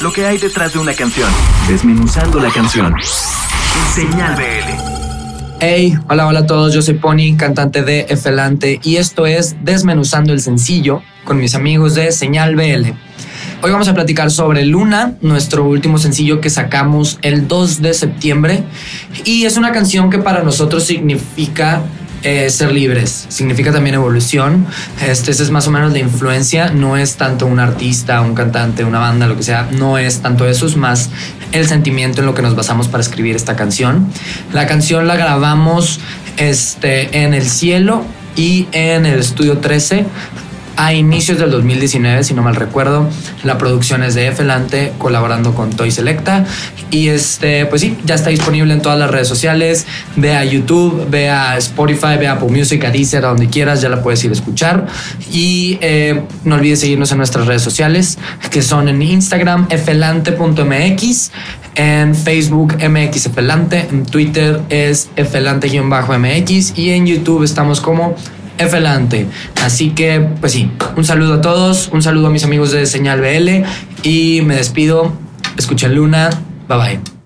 lo que hay detrás de una canción, desmenuzando la canción. Señal BL. Hey, hola, hola a todos, yo soy Pony, cantante de Efelante y esto es Desmenuzando el Sencillo con mis amigos de Señal BL. Hoy vamos a platicar sobre Luna, nuestro último sencillo que sacamos el 2 de septiembre y es una canción que para nosotros significa eh, ser libres, significa también evolución. Este, es más o menos la influencia, no es tanto un artista, un cantante, una banda, lo que sea, no es tanto eso, es más el sentimiento en lo que nos basamos para escribir esta canción. La canción la grabamos este, en el cielo y en el estudio 13 a inicios del 2019, si no mal recuerdo. La producción es de Efelante, colaborando con Toy Selecta. Y este, pues sí, ya está disponible en todas las redes sociales. Ve a YouTube, ve a Spotify, ve a Apple Music, a Deezer, a donde quieras, ya la puedes ir a escuchar. Y eh, no olvides seguirnos en nuestras redes sociales, que son en Instagram, efelante.mx, en Facebook, MX Efelante, en Twitter es efelante-mx y en YouTube estamos como Efelante. Así que, pues sí, un saludo a todos, un saludo a mis amigos de Señal BL y me despido. Escuchen Luna. Bye bye.